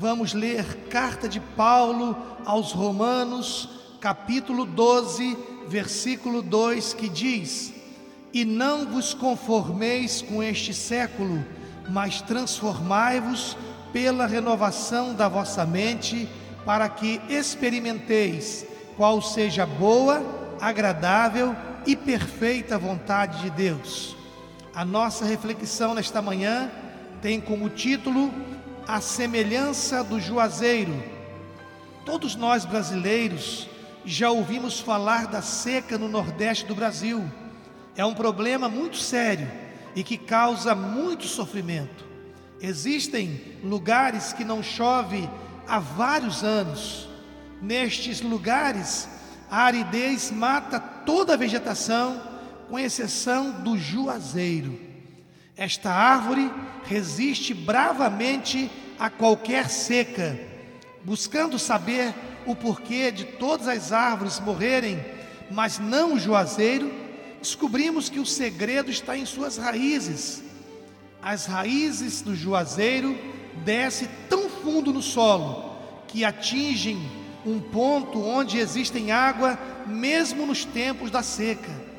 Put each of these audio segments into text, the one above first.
vamos ler carta de Paulo aos Romanos, capítulo 12, versículo 2, que diz: E não vos conformeis com este século, mas transformai-vos pela renovação da vossa mente, para que experimenteis qual seja boa, agradável e perfeita vontade de Deus. A nossa reflexão nesta manhã tem como título a semelhança do juazeiro. Todos nós brasileiros já ouvimos falar da seca no Nordeste do Brasil. É um problema muito sério e que causa muito sofrimento. Existem lugares que não chove há vários anos. Nestes lugares, a aridez mata toda a vegetação, com exceção do juazeiro. Esta árvore resiste bravamente a qualquer seca, buscando saber o porquê de todas as árvores morrerem, mas não o juazeiro, descobrimos que o segredo está em suas raízes. As raízes do juazeiro descem tão fundo no solo que atingem um ponto onde existem água, mesmo nos tempos da seca.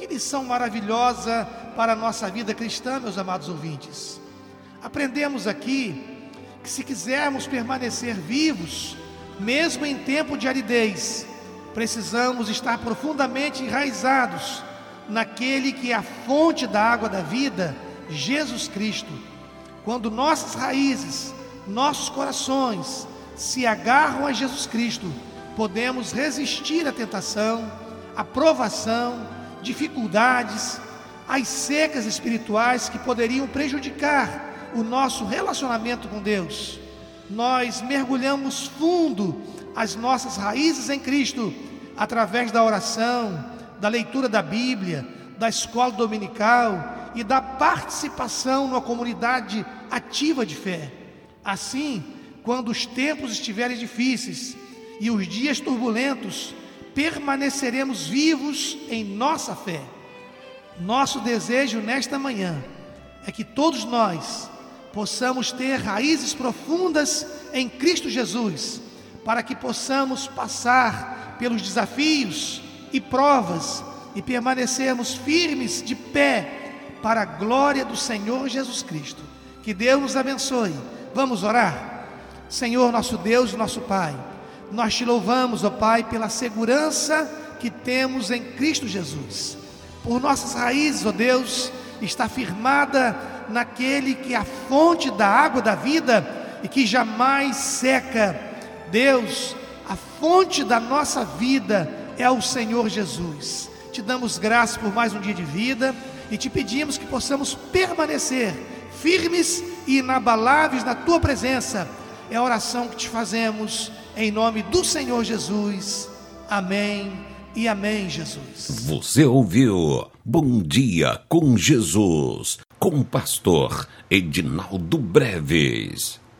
Que lição maravilhosa para a nossa vida cristã, meus amados ouvintes. Aprendemos aqui que se quisermos permanecer vivos, mesmo em tempo de aridez, precisamos estar profundamente enraizados naquele que é a fonte da água da vida, Jesus Cristo. Quando nossas raízes, nossos corações se agarram a Jesus Cristo, podemos resistir à tentação, à provação, dificuldades, as secas espirituais que poderiam prejudicar o nosso relacionamento com Deus. Nós mergulhamos fundo as nossas raízes em Cristo através da oração, da leitura da Bíblia, da escola dominical e da participação numa comunidade ativa de fé. Assim, quando os tempos estiverem difíceis e os dias turbulentos, permaneceremos vivos em nossa fé. Nosso desejo nesta manhã é que todos nós possamos ter raízes profundas em Cristo Jesus, para que possamos passar pelos desafios e provas e permanecermos firmes de pé para a glória do Senhor Jesus Cristo. Que Deus nos abençoe. Vamos orar? Senhor, nosso Deus, nosso Pai. Nós te louvamos, ó Pai, pela segurança que temos em Cristo Jesus. Por nossas raízes, ó Deus, está firmada naquele que é a fonte da água da vida e que jamais seca. Deus, a fonte da nossa vida é o Senhor Jesus. Te damos graças por mais um dia de vida e te pedimos que possamos permanecer firmes e inabaláveis na tua presença. É a oração que te fazemos em nome do Senhor Jesus. Amém e amém, Jesus. Você ouviu Bom Dia com Jesus, com o pastor Edinaldo Breves.